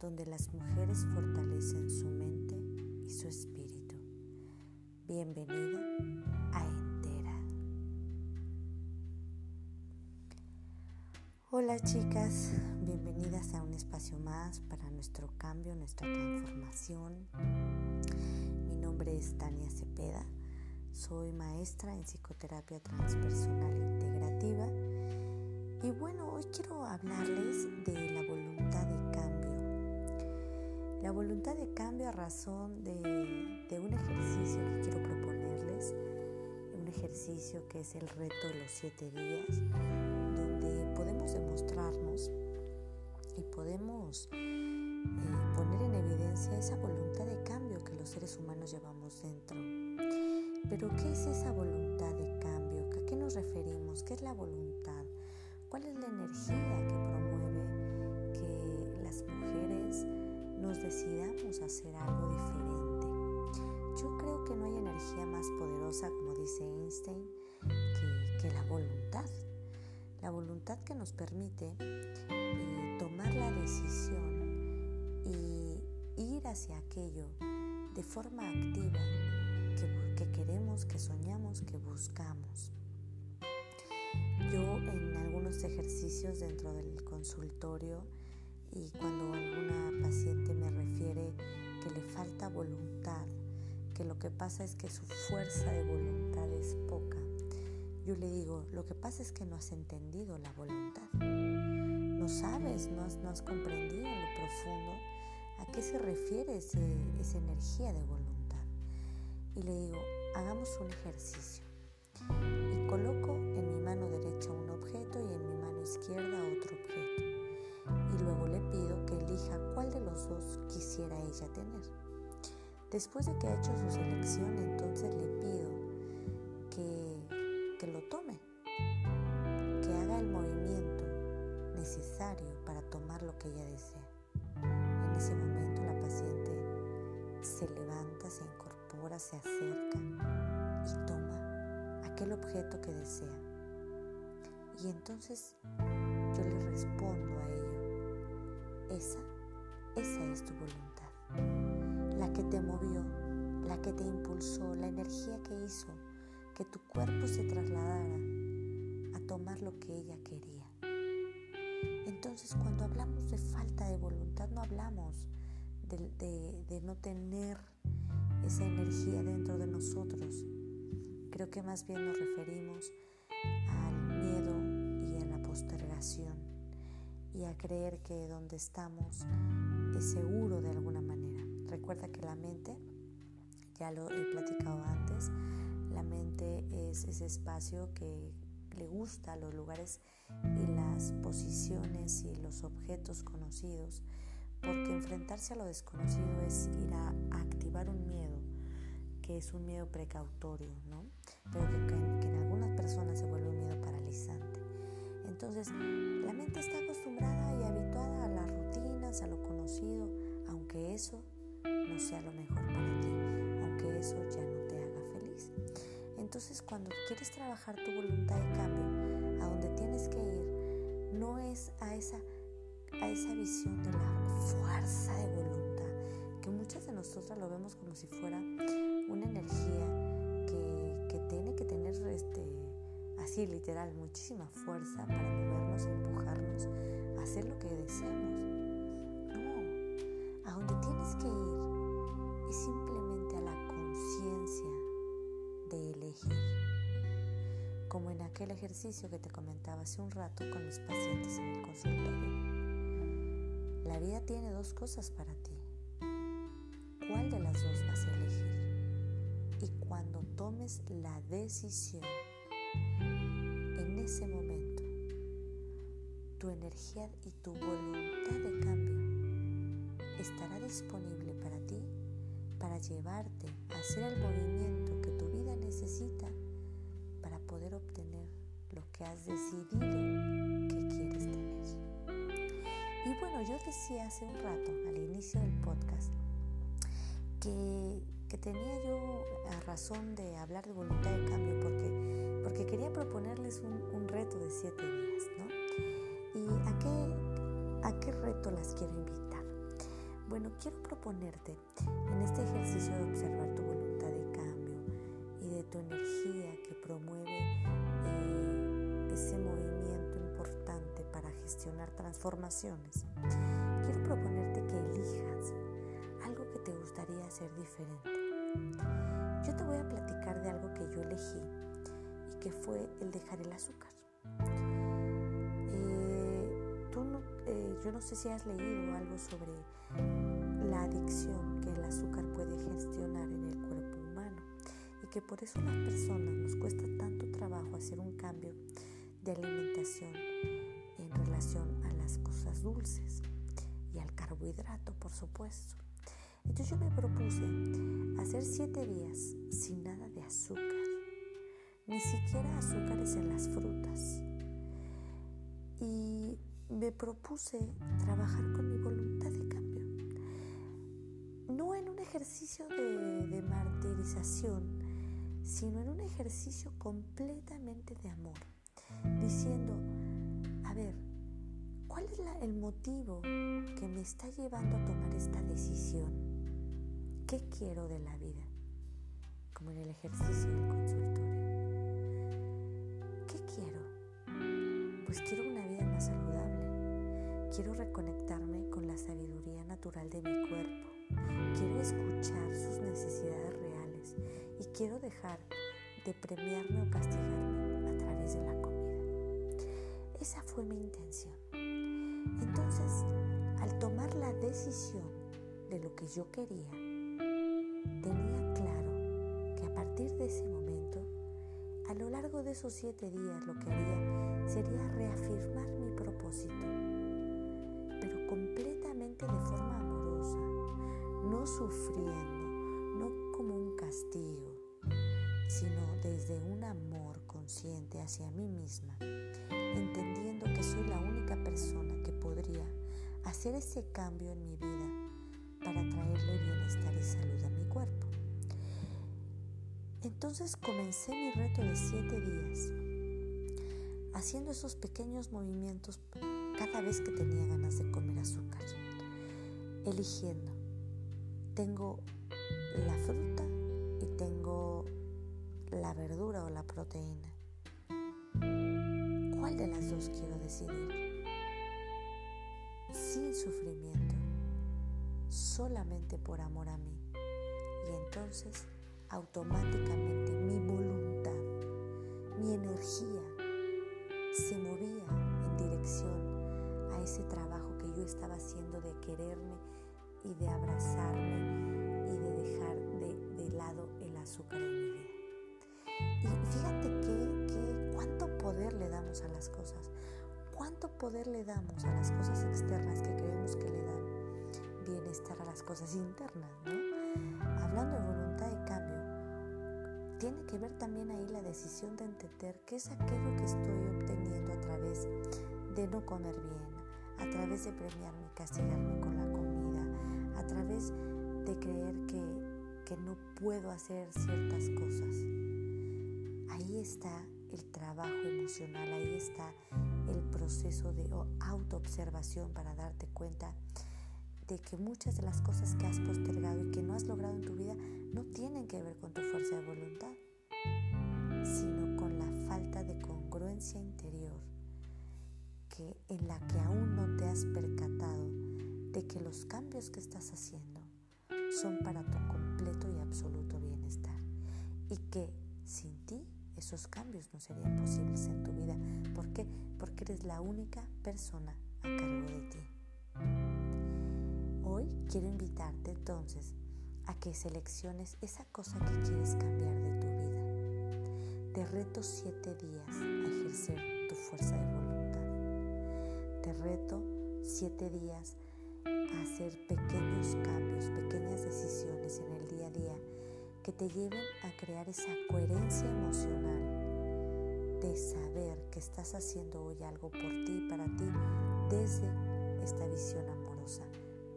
donde las mujeres fortalecen su mente y su espíritu. Bienvenida a Entera. Hola chicas, bienvenidas a un espacio más para nuestro cambio, nuestra transformación. Mi nombre es Tania Cepeda soy maestra en psicoterapia transpersonal integrativa y bueno, hoy quiero hablarles voluntad de cambio a razón de, un ejercicio que quiero proponerles, un ejercicio que es el reto de los siete días, donde podemos demostrarnos y podemos eh, poner en evidencia esa voluntad de cambio que los seres humanos llevamos dentro pero ¿qué es esa voluntad de cambio? ¿A qué nos referimos? ¿Qué es la voluntad? ¿Cuál es la energía que promueve que las mujeres nos decidamos hacer algo diferente? Yo creo que no hay energía más poderosa, como dice Einstein, que, la voluntad. La voluntad que nos permite eh, tomar la decisión y ir hacia aquello de forma activa que, queremos, que soñamos, que buscamos. Yo en algunos ejercicios dentro del consultorio y cuando alguna paciente me refiere que le falta voluntad, que lo que pasa es que su fuerza de voluntad es poca, yo le digo, lo que pasa es que no has entendido la voluntad. No sabes, no has, comprendido en lo profundo a qué se refiere esa energía de voluntad y le digo, hagamos un ejercicio. Y coloco en mi mano derecha un objeto y en mi mano izquierda otro objeto. Cuál de los dos quisiera ella tener. Después de que ha hecho su selección, entonces le pido que, que lo tome, que haga el movimiento necesario para tomar lo que ella desea. En ese momento la paciente se levanta, se incorpora se acerca y toma aquel objeto que desea. Y entonces yo le respondo. Esa, esa es tu voluntad. La que te movió, la que te impulsó, la energía que hizo que tu cuerpo se trasladara a tomar lo que ella quería. Entonces cuando hablamos de falta de voluntad no hablamos de, de no tener esa energía dentro de nosotros. Creo que más bien nos referimos al miedo y a la postergación y a creer que donde estamos es seguro de alguna manera. Recuerda que la mente, ya lo he platicado antes, la mente es ese espacio que le gusta los lugares y las posiciones y los objetos conocidos, porque enfrentarse a lo desconocido es ir a activar un miedo que es un miedo precautorio, ¿no? Pero que, en algunas personas se vuelve un miedo. Entonces, la mente está acostumbrada y habituada a las rutinas, a lo conocido, aunque eso no sea lo mejor para ti, aunque eso ya no te haga feliz. Entonces, cuando quieres trabajar tu voluntad de cambio, a donde tienes que ir, no es a esa, a esa visión de la fuerza de voluntad, que muchas de nosotras lo vemos como si fuera una energía literal muchísima fuerza para movernos, empujarnos hacer lo que deseamos. No, a donde tienes que ir es simplemente a la conciencia de elegir. Como en aquel ejercicio que te comentaba hace un rato con mis pacientes en el consultorio. La vida tiene dos cosas para ti. ¿Cuál de las dos vas a elegir? Y cuando tomes la decisión, ese momento, tu energía y tu voluntad de cambio estará disponible para ti para llevarte a hacer el movimiento que tu vida necesita para poder obtener lo que has decidido que quieres tener. Y bueno, yo decía hace un rato, al inicio del podcast, que que tenía yo razón de hablar de voluntad de cambio porque porque quería proponerles un, reto de siete días, ¿no? ¿Y a qué, a qué reto las quiero invitar? Bueno, quiero proponerte en este ejercicio de observar tu voluntad de cambio y de tu energía que promueve eh, ese movimiento importante para gestionar transformaciones. Quiero proponerte que elijas algo que te gustaría hacer diferente. Yo te voy a platicar de algo que yo elegí que fue el dejar el azúcar. Eh, tú eh, yo no sé si has leído algo sobre la adicción que el azúcar puede gestionar en el cuerpo humano y que por eso a las personas nos cuesta tanto trabajo hacer un cambio de alimentación en relación a las cosas dulces y al carbohidrato, por supuesto. Entonces yo me propuse hacer siete días sin nada de azúcar, ni siquiera azúcares en las frutas. Y me propuse trabajar con mi voluntad de cambio. No en un ejercicio de, de martirización, sino en un ejercicio completamente de amor, diciendo, a ver, ¿cuál es el motivo que me está llevando a tomar esta decisión? ¿Qué quiero de la vida? Como en el ejercicio del consultorio. Pues quiero una vida más saludable. Quiero reconectarme con la sabiduría natural de mi cuerpo. Quiero escuchar sus necesidades reales y quiero dejar de premiarme o castigarme a través de la comida. Esa fue mi intención. Entonces, al tomar la decisión de lo que yo quería, tenía claro que a partir de ese momento, a lo largo de esos siete días lo que haría sería reafirmar mi propósito, pero completamente de forma amorosa, no sufriendo, no como un castigo, sino desde un amor consciente hacia mí misma, entendiendo que soy la única persona que podría hacer ese cambio en mi vida para traerle bienestar y salud a mi cuerpo. Entonces comencé mi reto de siete días, haciendo esos pequeños movimientos cada vez que tenía ganas de comer azúcar, eligiendo. Tengo la fruta y tengo la verdura o la proteína. ¿Cuál de las dos quiero decidir? Sin sufrimiento solamente por amor a mí. Y entonces automáticamente mi voluntad, mi energía se movía en dirección a ese trabajo que yo estaba haciendo de quererme y de abrazarme y de dejar de, lado el azúcar en mi vida. Y fíjate que, que cuánto poder le damos a las cosas, cuánto poder le damos a las cosas externas que creemos que le dan bienestar a las cosas internas, ¿no? Hablando de de tiene que ver también ahí la decisión de entender qué es aquello que estoy obteniendo a través de no comer bien, a través de premiarme y castigarme con la comida, a través de creer que, que no puedo hacer ciertas cosas. Ahí está el trabajo emocional, ahí está el proceso de autoobservación para darte cuenta de que muchas de las cosas que has postergado y que no has logrado en tu vida no tienen que ver con tu fuerza de voluntad, en la que aún no te has percatado de que los cambios que estás haciendo son para tu completo y absoluto bienestar y que sin ti esos cambios no serían posibles en tu vida. ¿Por qué? Porque eres la única persona a cargo de ti. Hoy quiero invitarte entonces a que selecciones esa cosa que quieres cambiar de tu vida. Te reto siete días a ejercer tu fuerza de voluntad. Reto siete días a hacer pequeños cambios, pequeñas decisiones en el día a día que te lleven a crear esa coherencia emocional de saber que estás haciendo hoy algo por ti y para ti desde esta visión amorosa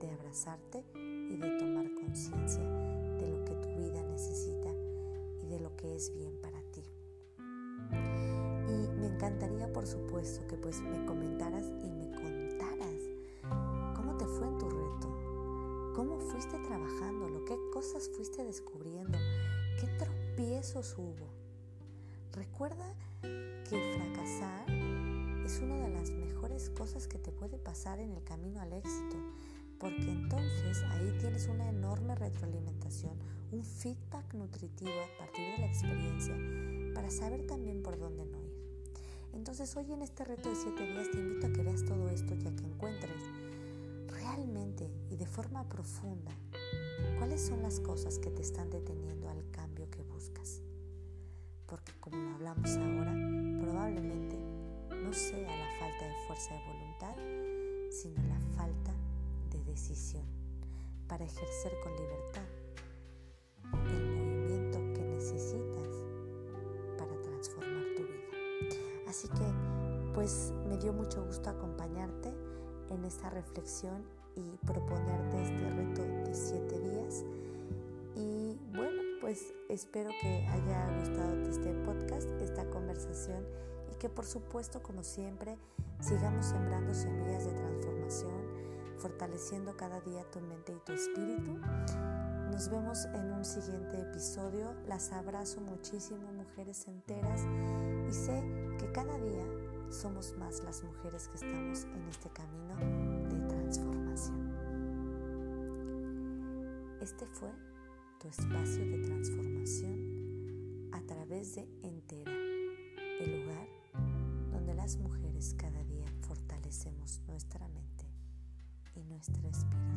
de abrazarte y de tomar conciencia de lo que tu vida necesita y de lo que es bien para ti. encantaría, por supuesto, que pues me comentaras y me fuiste trabajándolo, qué cosas fuiste descubriendo, qué tropiezos hubo. Recuerda que fracasar es una de las mejores cosas que te puede pasar en el camino al éxito, porque entonces ahí tienes una enorme retroalimentación, un feedback nutritivo a partir de la experiencia para saber también por dónde no ir. Entonces hoy en este reto de 7 días te invito a que veas todo esto ya que encuentres de forma profunda cuáles son las cosas que te están deteniendo al cambio que buscas. Porque como lo hablamos ahora, probablemente no sea la falta de fuerza de voluntad, sino la falta de decisión para ejercer con libertad el movimiento que necesitas para transformar tu vida. Así que, pues me dio mucho gusto acompañarte en esta reflexión y proponerte este reto de siete días. Y bueno, pues espero que haya gustado este podcast, esta conversación y que por supuesto, como siempre, sigamos sembrando semillas de transformación, fortaleciendo cada día tu mente y tu espíritu. Nos vemos en un siguiente episodio. Las abrazo muchísimo, mujeres enteras, y sé que cada día somos más las mujeres que estamos en este camino Este fue tu espacio de transformación a través de Entera, el lugar donde las mujeres cada día fortalecemos nuestra mente y nuestro espíritu.